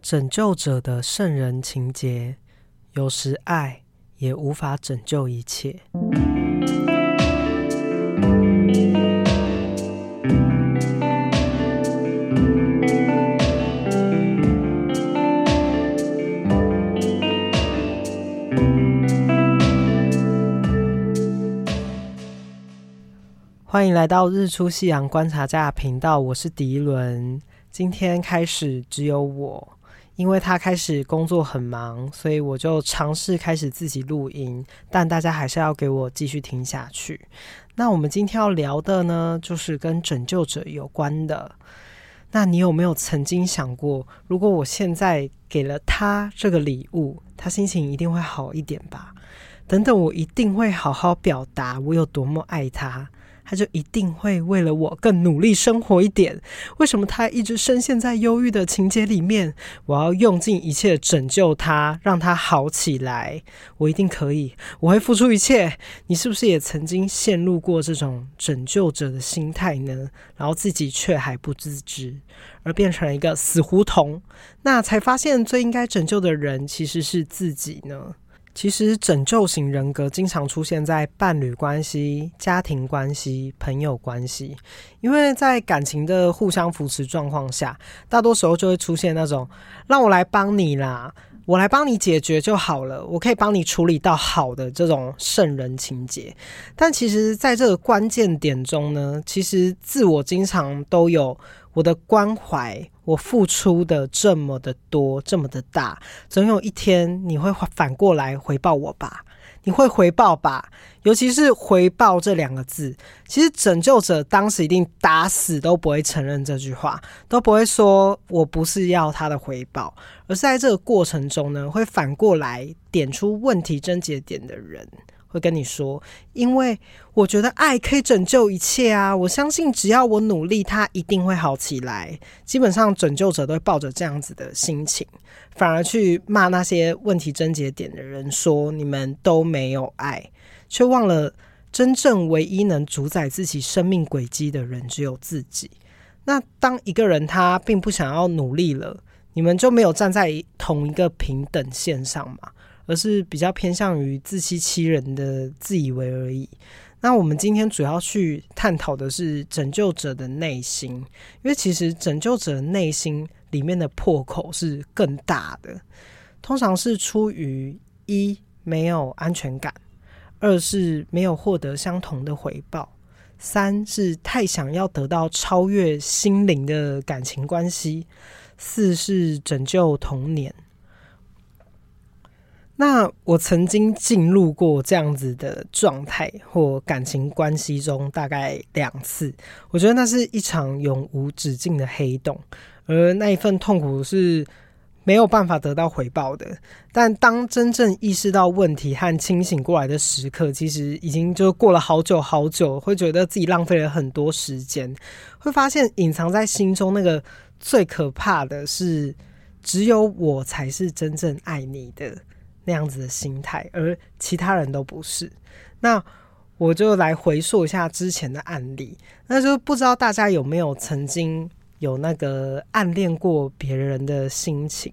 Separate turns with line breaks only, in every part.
拯救者的圣人情结，有时爱也无法拯救一切。欢迎来到日出夕阳观察家频道，我是迪伦。今天开始只有我，因为他开始工作很忙，所以我就尝试开始自己录音。但大家还是要给我继续听下去。那我们今天要聊的呢，就是跟拯救者有关的。那你有没有曾经想过，如果我现在给了他这个礼物，他心情一定会好一点吧？等等，我一定会好好表达我有多么爱他。他就一定会为了我更努力生活一点。为什么他一直深陷在忧郁的情节里面？我要用尽一切拯救他，让他好起来。我一定可以，我会付出一切。你是不是也曾经陷入过这种拯救者的心态呢？然后自己却还不自知，而变成了一个死胡同。那才发现最应该拯救的人其实是自己呢？其实拯救型人格经常出现在伴侣关系、家庭关系、朋友关系，因为在感情的互相扶持状况下，大多时候就会出现那种“让我来帮你啦，我来帮你解决就好了，我可以帮你处理到好的”这种圣人情节。但其实，在这个关键点中呢，其实自我经常都有我的关怀。我付出的这么的多，这么的大，总有一天你会反过来回报我吧？你会回报吧？尤其是“回报”这两个字，其实拯救者当时一定打死都不会承认这句话，都不会说我不是要他的回报，而是在这个过程中呢，会反过来点出问题症结点的人。会跟你说，因为我觉得爱可以拯救一切啊！我相信只要我努力，它一定会好起来。基本上，拯救者都会抱着这样子的心情，反而去骂那些问题症结点的人，说你们都没有爱，却忘了真正唯一能主宰自己生命轨迹的人只有自己。那当一个人他并不想要努力了，你们就没有站在同一个平等线上吗？而是比较偏向于自欺欺人的自以为而已。那我们今天主要去探讨的是拯救者的内心，因为其实拯救者内心里面的破口是更大的，通常是出于一没有安全感，二是没有获得相同的回报，三是太想要得到超越心灵的感情关系，四是拯救童年。那我曾经进入过这样子的状态或感情关系中，大概两次。我觉得那是一场永无止境的黑洞，而那一份痛苦是没有办法得到回报的。但当真正意识到问题和清醒过来的时刻，其实已经就过了好久好久，会觉得自己浪费了很多时间，会发现隐藏在心中那个最可怕的是，只有我才是真正爱你的。那样子的心态，而其他人都不是。那我就来回溯一下之前的案例。那就不知道大家有没有曾经有那个暗恋过别人的心情，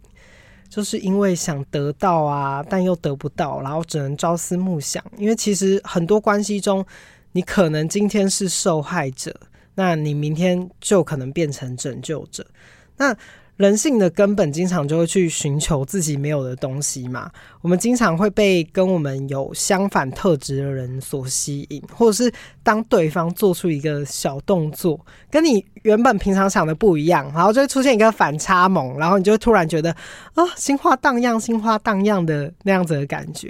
就是因为想得到啊，但又得不到，然后只能朝思暮想。因为其实很多关系中，你可能今天是受害者，那你明天就可能变成拯救者。那人性的根本经常就会去寻求自己没有的东西嘛。我们经常会被跟我们有相反特质的人所吸引，或者是当对方做出一个小动作，跟你原本平常想的不一样，然后就会出现一个反差萌，然后你就会突然觉得啊，心花荡漾，心花荡漾的那样子的感觉。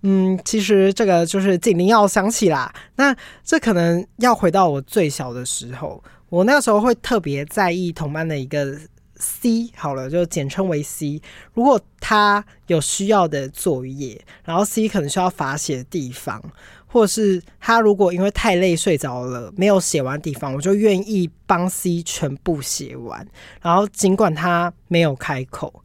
嗯，其实这个就是警铃要响起啦。那这可能要回到我最小的时候，我那时候会特别在意同班的一个。C 好了，就简称为 C。如果他有需要的作业，然后 C 可能需要罚写的地方，或者是他如果因为太累睡着了没有写完地方，我就愿意帮 C 全部写完。然后尽管他没有开口，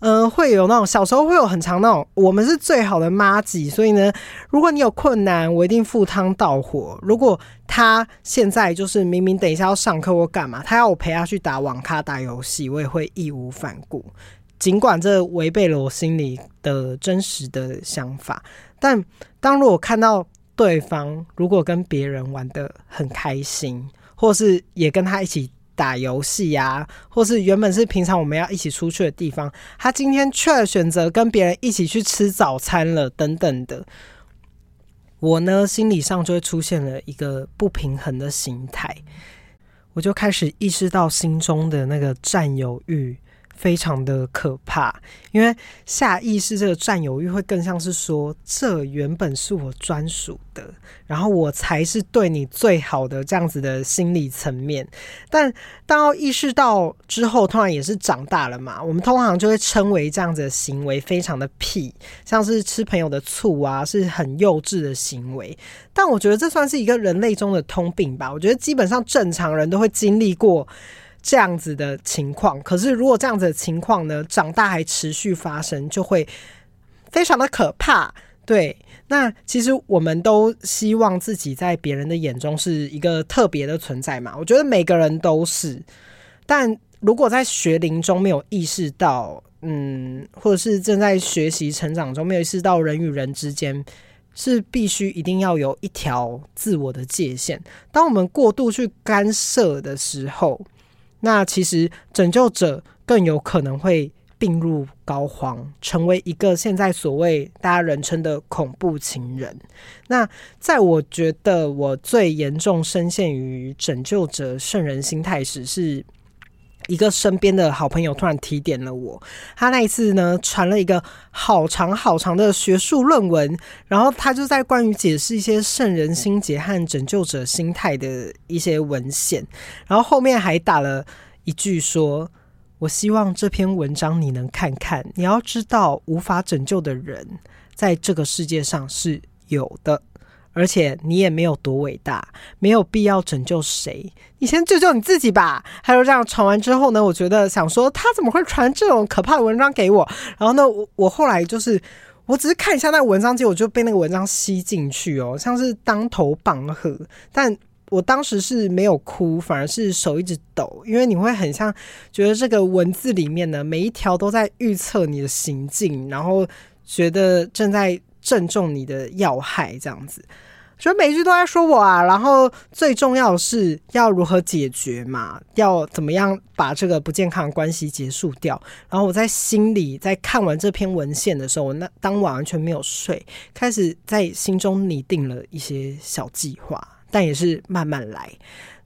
嗯、会有那种小时候会有很长那种，我们是最好的妈吉，所以呢，如果你有困难，我一定赴汤蹈火。如果他现在就是明明等一下要上课或干嘛，他要我陪他去打网咖、打游戏，我也会义无反顾，尽管这违背了我心里的真实的想法。但当如果看到对方如果跟别人玩的很开心，或是也跟他一起。打游戏呀，或是原本是平常我们要一起出去的地方，他今天却选择跟别人一起去吃早餐了，等等的。我呢，心理上就会出现了一个不平衡的心态，我就开始意识到心中的那个占有欲。非常的可怕，因为下意识这个占有欲会更像是说，这原本是我专属的，然后我才是对你最好的这样子的心理层面。但当要意识到之后，突然也是长大了嘛，我们通常就会称为这样子的行为非常的屁，像是吃朋友的醋啊，是很幼稚的行为。但我觉得这算是一个人类中的通病吧。我觉得基本上正常人都会经历过。这样子的情况，可是如果这样子的情况呢，长大还持续发生，就会非常的可怕。对，那其实我们都希望自己在别人的眼中是一个特别的存在嘛。我觉得每个人都是，但如果在学龄中没有意识到，嗯，或者是正在学习成长中没有意识到人与人之间是必须一定要有一条自我的界限。当我们过度去干涉的时候，那其实拯救者更有可能会病入膏肓，成为一个现在所谓大家人称的恐怖情人。那在我觉得我最严重深陷于拯救者圣人心态时，是一个身边的好朋友突然提点了我。他那一次呢，传了一个好长好长的学术论文，然后他就在关于解释一些圣人心结和拯救者心态的一些文献，然后后面还打了一句说。我希望这篇文章你能看看。你要知道，无法拯救的人在这个世界上是有的，而且你也没有多伟大，没有必要拯救谁。你先救救你自己吧。还有这样传完之后呢，我觉得想说他怎么会传这种可怕的文章给我？然后呢，我我后来就是我只是看一下那个文章，结果就被那个文章吸进去哦，像是当头棒喝，但。我当时是没有哭，反而是手一直抖，因为你会很像觉得这个文字里面呢，每一条都在预测你的行径，然后觉得正在正中你的要害，这样子，所以每句都在说我啊。然后最重要是要如何解决嘛，要怎么样把这个不健康的关系结束掉。然后我在心里在看完这篇文献的时候，我那当晚完全没有睡，开始在心中拟定了一些小计划。但也是慢慢来。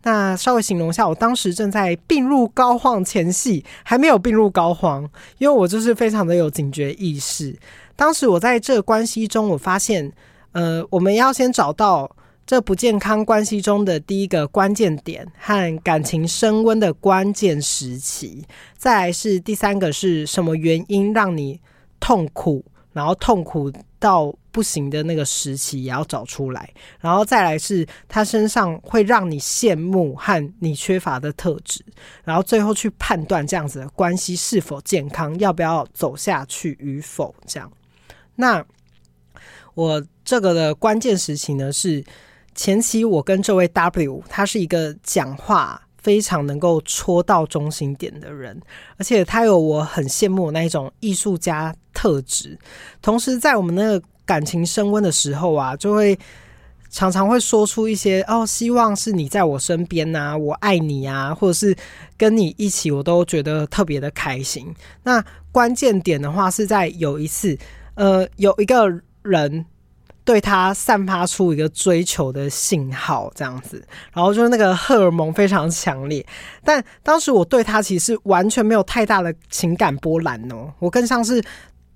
那稍微形容一下，我当时正在病入膏肓前夕，还没有病入膏肓，因为我就是非常的有警觉意识。当时我在这个关系中，我发现，呃，我们要先找到这不健康关系中的第一个关键点和感情升温的关键时期，再来是第三个是什么原因让你痛苦，然后痛苦到不行的那个时期也要找出来，然后再来是他身上会让你羡慕和你缺乏的特质，然后最后去判断这样子的关系是否健康，要不要走下去与否。这样，那我这个的关键时期呢，是前期我跟这位 W，他是一个讲话非常能够戳到中心点的人，而且他有我很羡慕那一种艺术家特质，同时在我们那个。感情升温的时候啊，就会常常会说出一些哦，希望是你在我身边呐、啊，我爱你啊，或者是跟你一起，我都觉得特别的开心。那关键点的话是在有一次，呃，有一个人对他散发出一个追求的信号，这样子，然后就是那个荷尔蒙非常强烈。但当时我对他其实完全没有太大的情感波澜哦，我更像是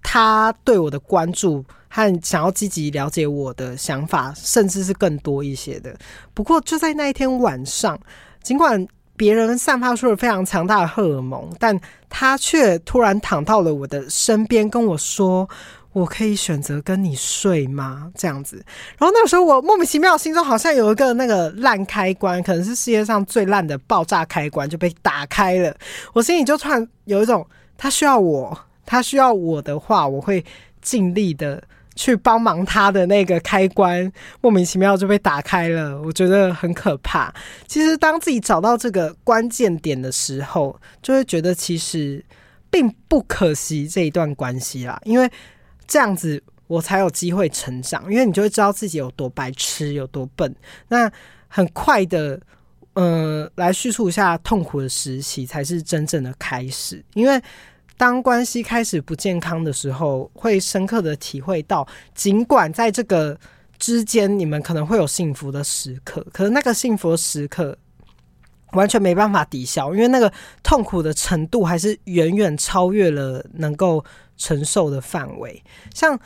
他对我的关注。和想要积极了解我的想法，甚至是更多一些的。不过就在那一天晚上，尽管别人散发出了非常强大的荷尔蒙，但他却突然躺到了我的身边，跟我说：“我可以选择跟你睡吗？”这样子。然后那个时候，我莫名其妙心中好像有一个那个烂开关，可能是世界上最烂的爆炸开关就被打开了。我心里就突然有一种他需要我。他需要我的话，我会尽力的去帮忙他的那个开关，莫名其妙就被打开了，我觉得很可怕。其实当自己找到这个关键点的时候，就会觉得其实并不可惜这一段关系啦，因为这样子我才有机会成长，因为你就会知道自己有多白痴，有多笨。那很快的。呃，来叙述一下痛苦的时期才是真正的开始。因为当关系开始不健康的时候，会深刻的体会到，尽管在这个之间你们可能会有幸福的时刻，可是那个幸福的时刻完全没办法抵消，因为那个痛苦的程度还是远远超越了能够承受的范围。像。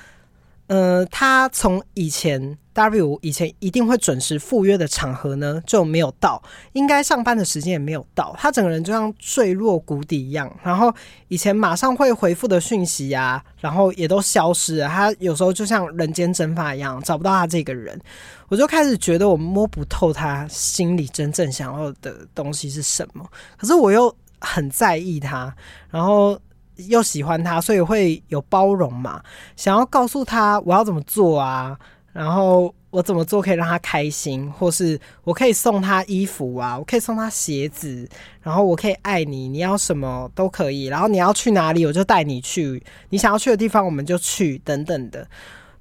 呃，他从以前 W 以前一定会准时赴约的场合呢，就没有到，应该上班的时间也没有到，他整个人就像坠落谷底一样。然后以前马上会回复的讯息啊，然后也都消失了。他有时候就像人间蒸发一样，找不到他这个人。我就开始觉得我摸不透他心里真正想要的东西是什么，可是我又很在意他，然后。又喜欢他，所以会有包容嘛？想要告诉他我要怎么做啊，然后我怎么做可以让他开心，或是我可以送他衣服啊，我可以送他鞋子，然后我可以爱你，你要什么都可以，然后你要去哪里我就带你去，你想要去的地方我们就去，等等的，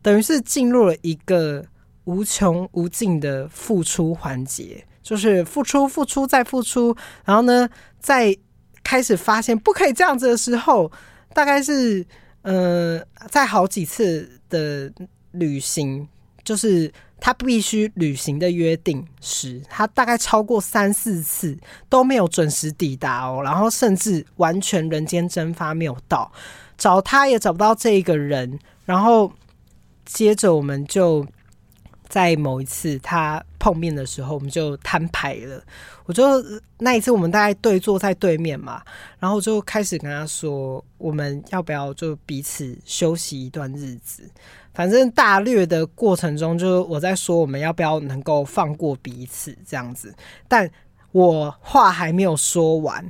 等于是进入了一个无穷无尽的付出环节，就是付出、付出再付出，然后呢，在。开始发现不可以这样子的时候，大概是呃，在好几次的旅行，就是他必须履行的约定时，他大概超过三四次都没有准时抵达哦，然后甚至完全人间蒸发没有到，找他也找不到这一个人，然后接着我们就。在某一次他碰面的时候，我们就摊牌了。我就那一次，我们大概对坐在对面嘛，然后就开始跟他说，我们要不要就彼此休息一段日子？反正大略的过程中，就是我在说我们要不要能够放过彼此这样子。但我话还没有说完。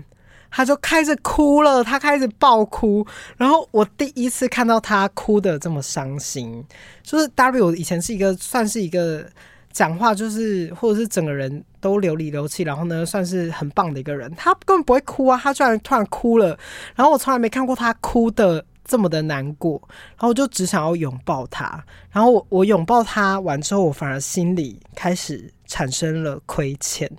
他就开始哭了，他开始爆哭，然后我第一次看到他哭得这么伤心。就是 W 以前是一个算是一个讲话就是或者是整个人都流里流气，然后呢算是很棒的一个人，他根本不会哭啊，他居然突然哭了，然后我从来没看过他哭得这么的难过，然后我就只想要拥抱他，然后我我拥抱他完之后，我反而心里开始产生了亏欠。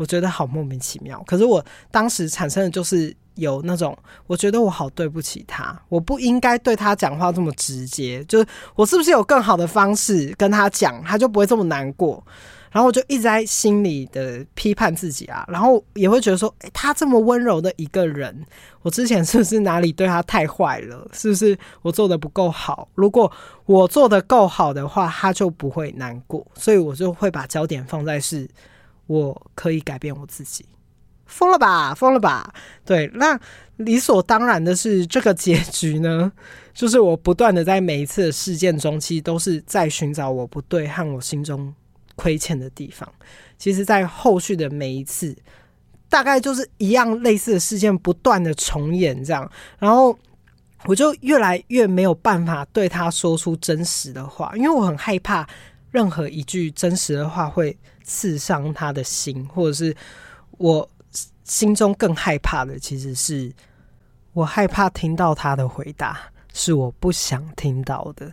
我觉得好莫名其妙，可是我当时产生的就是有那种，我觉得我好对不起他，我不应该对他讲话这么直接，就是我是不是有更好的方式跟他讲，他就不会这么难过。然后我就一直在心里的批判自己啊，然后也会觉得说，诶，他这么温柔的一个人，我之前是不是哪里对他太坏了？是不是我做的不够好？如果我做的够好的话，他就不会难过，所以我就会把焦点放在是。我可以改变我自己，疯了吧，疯了吧？对，那理所当然的是，这个结局呢，就是我不断的在每一次的事件中，其实都是在寻找我不对和我心中亏欠的地方。其实，在后续的每一次，大概就是一样类似的事件不断的重演，这样，然后我就越来越没有办法对他说出真实的话，因为我很害怕任何一句真实的话会。刺伤他的心，或者是我心中更害怕的，其实是我害怕听到他的回答是我不想听到的，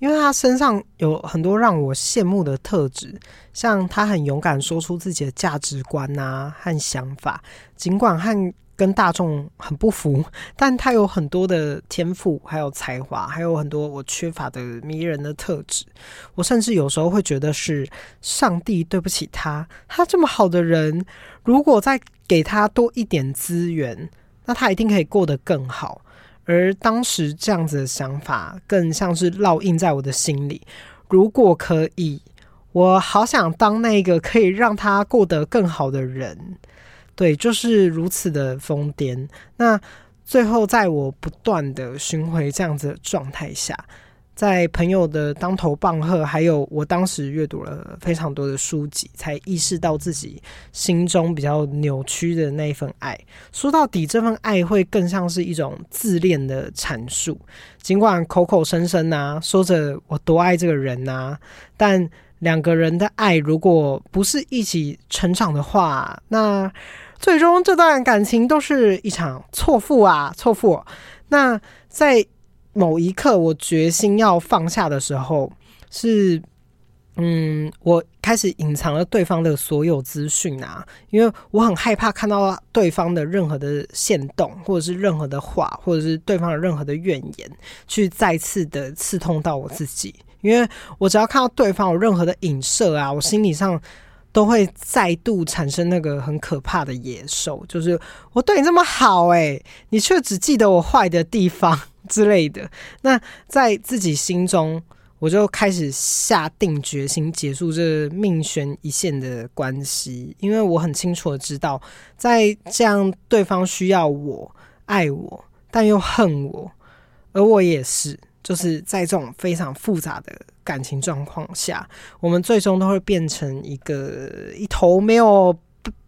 因为他身上有很多让我羡慕的特质，像他很勇敢说出自己的价值观啊和想法，尽管和。跟大众很不符，但他有很多的天赋，还有才华，还有很多我缺乏的迷人的特质。我甚至有时候会觉得是上帝对不起他，他这么好的人，如果再给他多一点资源，那他一定可以过得更好。而当时这样子的想法，更像是烙印在我的心里。如果可以，我好想当那个可以让他过得更好的人。对，就是如此的疯癫。那最后，在我不断的巡回这样子的状态下，在朋友的当头棒喝，还有我当时阅读了非常多的书籍，才意识到自己心中比较扭曲的那一份爱。说到底，这份爱会更像是一种自恋的阐述。尽管口口声声啊说着我多爱这个人啊，但两个人的爱如果不是一起成长的话，那最终这段感情都是一场错付啊，错付。那在某一刻，我决心要放下的时候，是，嗯，我开始隐藏了对方的所有资讯啊，因为我很害怕看到对方的任何的限动，或者是任何的话，或者是对方的任何的怨言，去再次的刺痛到我自己。因为我只要看到对方有任何的影射啊，我心理上都会再度产生那个很可怕的野兽，就是我对你这么好，欸，诶，你却只记得我坏的地方。之类的，那在自己心中，我就开始下定决心结束这命悬一线的关系，因为我很清楚的知道，在这样对方需要我、爱我，但又恨我，而我也是，就是在这种非常复杂的感情状况下，我们最终都会变成一个一头没有。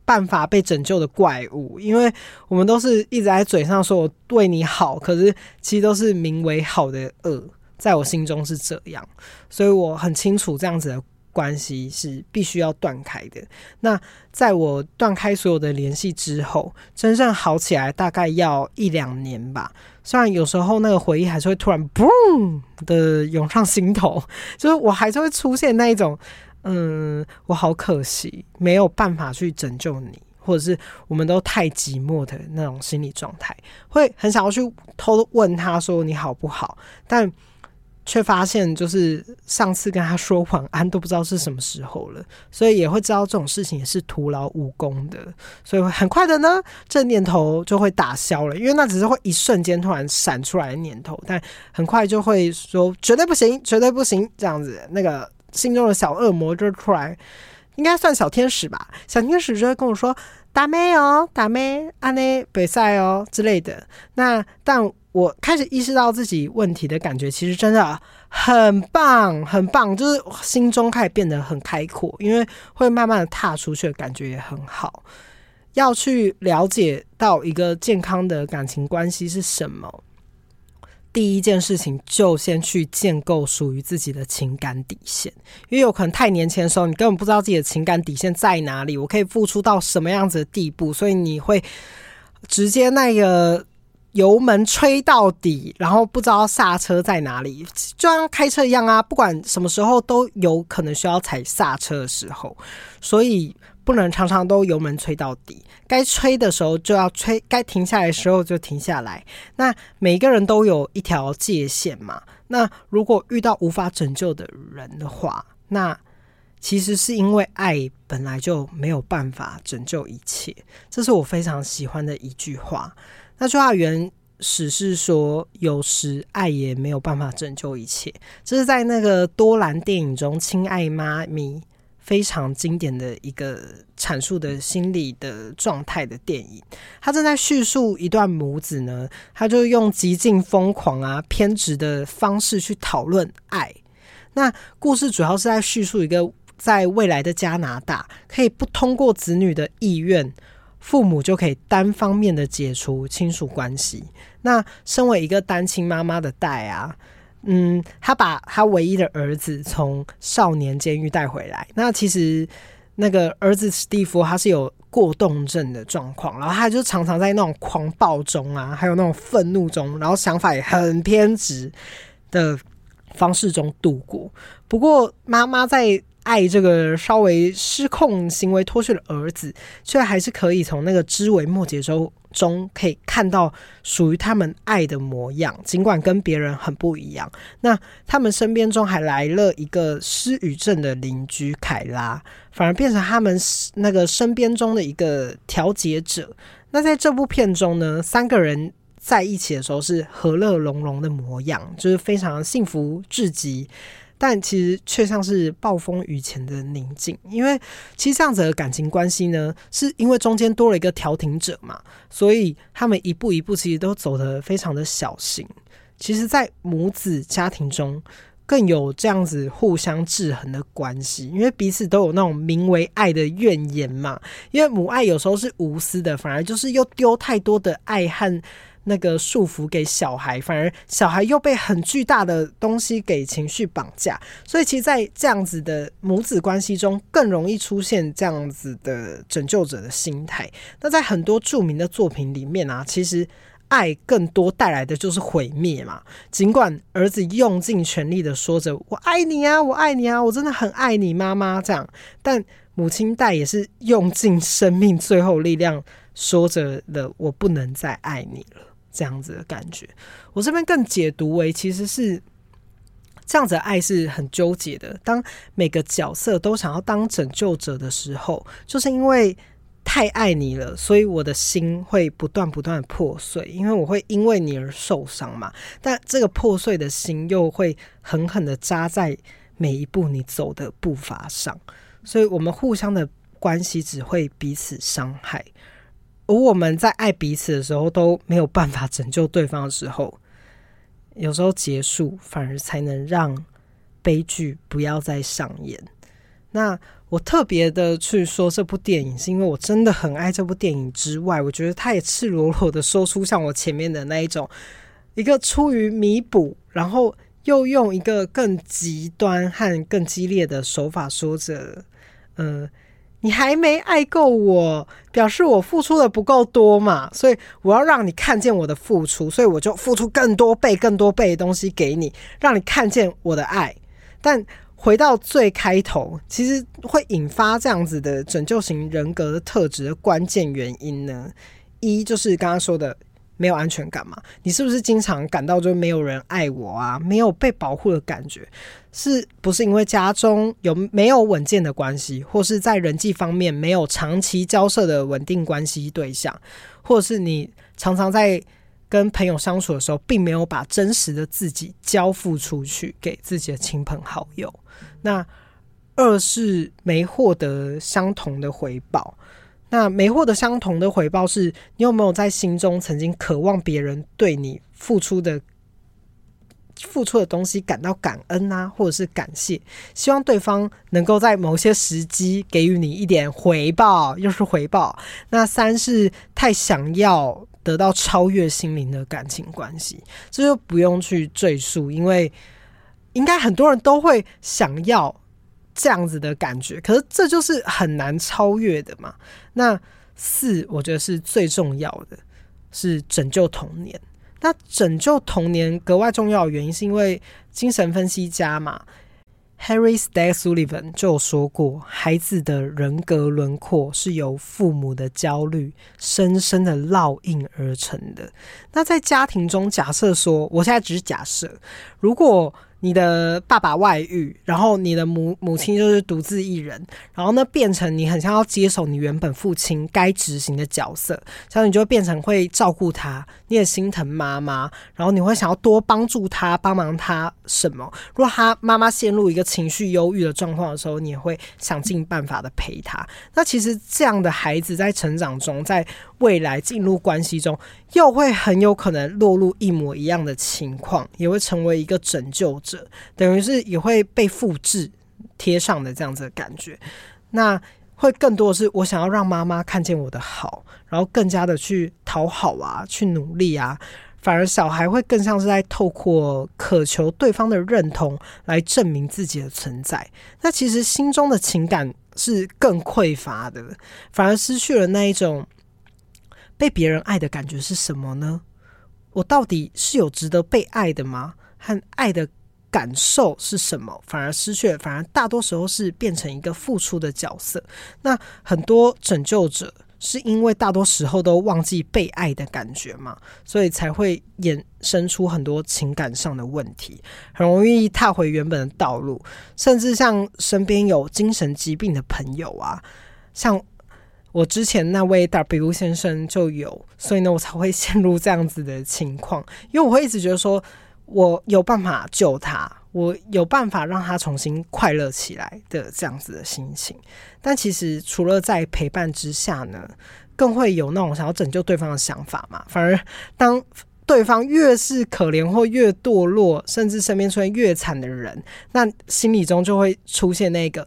办法被拯救的怪物，因为我们都是一直在嘴上说我对你好，可是其实都是名为好的恶，在我心中是这样，所以我很清楚这样子的关系是必须要断开的。那在我断开所有的联系之后，真正好起来大概要一两年吧。虽然有时候那个回忆还是会突然嘣的涌上心头，就是我还是会出现那一种。嗯，我好可惜，没有办法去拯救你，或者是我们都太寂寞的那种心理状态，会很想要去偷问他说你好不好，但却发现就是上次跟他说晚安都不知道是什么时候了，所以也会知道这种事情也是徒劳无功的，所以很快的呢，这念头就会打消了，因为那只是会一瞬间突然闪出来的念头，但很快就会说绝对不行，绝对不行，这样子那个。心中的小恶魔就出来，应该算小天使吧。小天使就会跟我说：“打咩哦，打咩，安内比赛哦之类的。”那但我开始意识到自己问题的感觉，其实真的很棒，很棒，就是心中开始变得很开阔，因为会慢慢的踏出去的感觉也很好。要去了解到一个健康的感情关系是什么。第一件事情就先去建构属于自己的情感底线，因为有可能太年轻的时候，你根本不知道自己的情感底线在哪里，我可以付出到什么样子的地步，所以你会直接那个油门吹到底，然后不知道刹车在哪里，就像开车一样啊，不管什么时候都有可能需要踩刹车的时候，所以。不能常常都油门吹到底，该吹的时候就要吹，该停下来的时候就停下来。那每个人都有一条界限嘛。那如果遇到无法拯救的人的话，那其实是因为爱本来就没有办法拯救一切。这是我非常喜欢的一句话。那句话原始是说，有时爱也没有办法拯救一切。这是在那个多兰电影中，《亲爱妈咪》。非常经典的一个阐述的心理的状态的电影，他正在叙述一段母子呢，他就用极尽疯狂啊、偏执的方式去讨论爱。那故事主要是在叙述一个在未来的加拿大，可以不通过子女的意愿，父母就可以单方面的解除亲属关系。那身为一个单亲妈妈的黛啊。嗯，他把他唯一的儿子从少年监狱带回来。那其实那个儿子史蒂夫他是有过动症的状况，然后他就常常在那种狂暴中啊，还有那种愤怒中，然后想法也很偏执的方式中度过。不过妈妈在爱这个稍微失控行为脱序的儿子，却还是可以从那个枝微末节中。中可以看到属于他们爱的模样，尽管跟别人很不一样。那他们身边中还来了一个失语症的邻居凯拉，反而变成他们那个身边中的一个调节者。那在这部片中呢，三个人在一起的时候是和乐融融的模样，就是非常幸福至极。但其实却像是暴风雨前的宁静，因为其实这样子的感情关系呢，是因为中间多了一个调停者嘛，所以他们一步一步其实都走得非常的小心。其实，在母子家庭中更有这样子互相制衡的关系，因为彼此都有那种名为爱的怨言嘛。因为母爱有时候是无私的，反而就是又丢太多的爱和。那个束缚给小孩，反而小孩又被很巨大的东西给情绪绑架，所以其实，在这样子的母子关系中，更容易出现这样子的拯救者的心态。那在很多著名的作品里面啊，其实爱更多带来的就是毁灭嘛。尽管儿子用尽全力的说着“我爱你啊，我爱你啊，我真的很爱你，妈妈”这样，但母亲代也是用尽生命最后力量说着的“我不能再爱你了”。这样子的感觉，我这边更解读为，其实是这样子爱是很纠结的。当每个角色都想要当拯救者的时候，就是因为太爱你了，所以我的心会不断不断破碎，因为我会因为你而受伤嘛。但这个破碎的心又会狠狠的扎在每一步你走的步伐上，所以我们互相的关系只会彼此伤害。而我们在爱彼此的时候都没有办法拯救对方的时候，有时候结束反而才能让悲剧不要再上演。那我特别的去说这部电影，是因为我真的很爱这部电影之外，我觉得他也赤裸裸的说出像我前面的那一种，一个出于弥补，然后又用一个更极端和更激烈的手法说着，呃。你还没爱够我，表示我付出的不够多嘛？所以我要让你看见我的付出，所以我就付出更多倍、更多倍的东西给你，让你看见我的爱。但回到最开头，其实会引发这样子的拯救型人格的特质的关键原因呢，一就是刚刚说的。没有安全感嘛？你是不是经常感到就没有人爱我啊？没有被保护的感觉，是不是因为家中有没有稳健的关系，或是在人际方面没有长期交涉的稳定关系对象，或是你常常在跟朋友相处的时候，并没有把真实的自己交付出去给自己的亲朋好友？那二是没获得相同的回报。那没获得相同的回报，是你有没有在心中曾经渴望别人对你付出的付出的东西感到感恩啊，或者是感谢，希望对方能够在某些时机给予你一点回报，又是回报。那三是太想要得到超越心灵的感情关系，这就不用去赘述，因为应该很多人都会想要。这样子的感觉，可是这就是很难超越的嘛。那四，我觉得是最重要的，是拯救童年。那拯救童年格外重要的原因，是因为精神分析家嘛，Harry Stack Sullivan 就有说过，孩子的人格轮廓是由父母的焦虑深深的烙印而成的。那在家庭中，假设说，我现在只是假设，如果你的爸爸外遇，然后你的母母亲就是独自一人，然后呢，变成你很像要接手你原本父亲该执行的角色，这样你就变成会照顾他，你也心疼妈妈，然后你会想要多帮助他，帮忙他什么？如果他妈妈陷入一个情绪忧郁的状况的时候，你也会想尽办法的陪他。那其实这样的孩子在成长中，在未来进入关系中，又会很有可能落入一模一样的情况，也会成为一个拯救者。等于是也会被复制贴上的这样子的感觉，那会更多的是我想要让妈妈看见我的好，然后更加的去讨好啊，去努力啊，反而小孩会更像是在透过渴求对方的认同来证明自己的存在，那其实心中的情感是更匮乏的，反而失去了那一种被别人爱的感觉是什么呢？我到底是有值得被爱的吗？和爱的。感受是什么？反而失去了，反而大多时候是变成一个付出的角色。那很多拯救者是因为大多时候都忘记被爱的感觉嘛，所以才会衍生出很多情感上的问题，很容易踏回原本的道路。甚至像身边有精神疾病的朋友啊，像我之前那位 W 先生就有，所以呢，我才会陷入这样子的情况，因为我会一直觉得说。我有办法救他，我有办法让他重新快乐起来的这样子的心情。但其实除了在陪伴之下呢，更会有那种想要拯救对方的想法嘛。反而当对方越是可怜或越堕落，甚至身边出现越惨的人，那心里中就会出现那个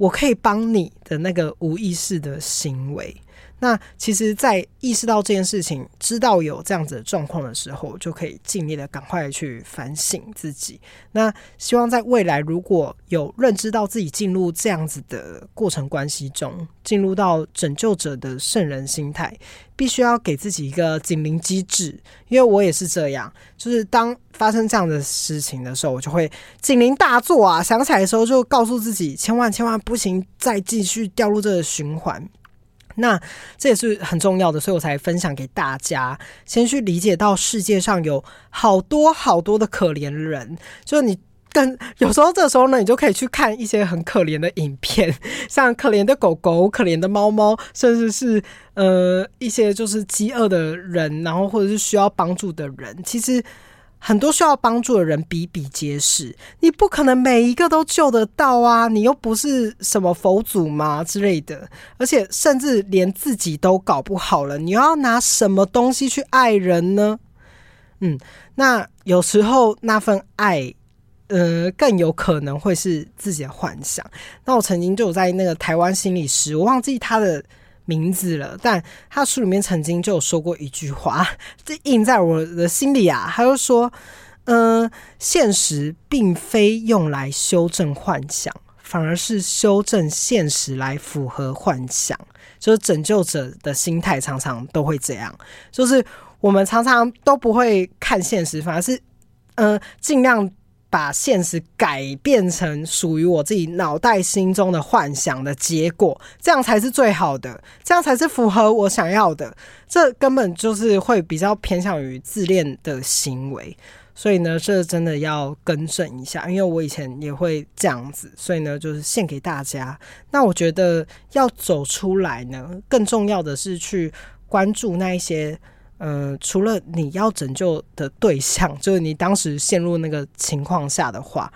我可以帮你的那个无意识的行为。那其实，在意识到这件事情，知道有这样子的状况的时候，就可以尽力的赶快去反省自己。那希望在未来，如果有认知到自己进入这样子的过程关系中，进入到拯救者的圣人心态，必须要给自己一个警铃机制。因为我也是这样，就是当发生这样的事情的时候，我就会警铃大作啊，想起来的时候就告诉自己，千万千万不行，再继续掉入这个循环。那这也是很重要的，所以我才分享给大家。先去理解到世界上有好多好多的可怜人，就是你跟有时候这时候呢，你就可以去看一些很可怜的影片，像可怜的狗狗、可怜的猫猫，甚至是呃一些就是饥饿的人，然后或者是需要帮助的人，其实。很多需要帮助的人比比皆是，你不可能每一个都救得到啊！你又不是什么佛祖嘛之类的，而且甚至连自己都搞不好了，你要拿什么东西去爱人呢？嗯，那有时候那份爱，呃，更有可能会是自己的幻想。那我曾经就有在那个台湾心理师，我忘记他的。名字了，但他书里面曾经就有说过一句话，这印在我的心里啊。他就说：“嗯、现实并非用来修正幻想，反而是修正现实来符合幻想。就是拯救者的心态常常都会这样，就是我们常常都不会看现实，反而是嗯，尽量。”把现实改变成属于我自己脑袋心中的幻想的结果，这样才是最好的，这样才是符合我想要的。这根本就是会比较偏向于自恋的行为，所以呢，这真的要更正一下，因为我以前也会这样子，所以呢，就是献给大家。那我觉得要走出来呢，更重要的是去关注那一些。呃，除了你要拯救的对象，就是你当时陷入那个情况下的话，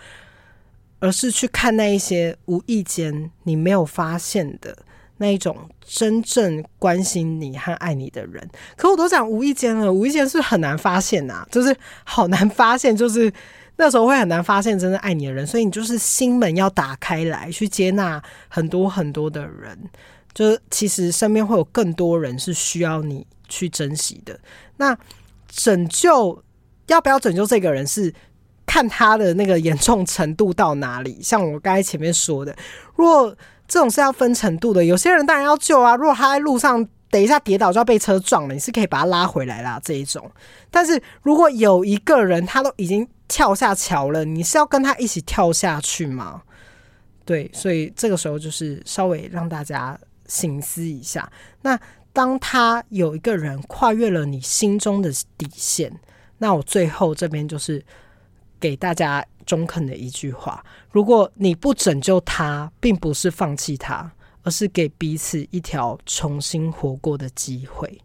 而是去看那一些无意间你没有发现的那一种真正关心你和爱你的人。可我都讲无意间了，无意间是很难发现呐，就是好难发现，就是那时候会很难发现真正爱你的人。所以你就是心门要打开来，去接纳很多很多的人，就是其实身边会有更多人是需要你。去珍惜的。那拯救要不要拯救这个人，是看他的那个严重程度到哪里。像我刚才前面说的，如果这种是要分程度的，有些人当然要救啊。如果他在路上等一下跌倒就要被车撞了，你是可以把他拉回来啦，这一种。但是如果有一个人他都已经跳下桥了，你是要跟他一起跳下去吗？对，所以这个时候就是稍微让大家醒思一下。那。当他有一个人跨越了你心中的底线，那我最后这边就是给大家中肯的一句话：如果你不拯救他，并不是放弃他，而是给彼此一条重新活过的机会。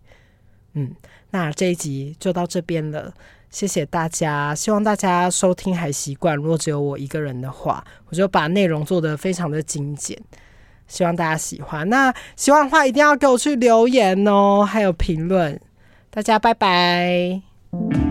嗯，那这一集就到这边了，谢谢大家，希望大家收听还习惯。如果只有我一个人的话，我就把内容做得非常的精简。希望大家喜欢，那喜欢的话一定要给我去留言哦，还有评论。大家拜拜。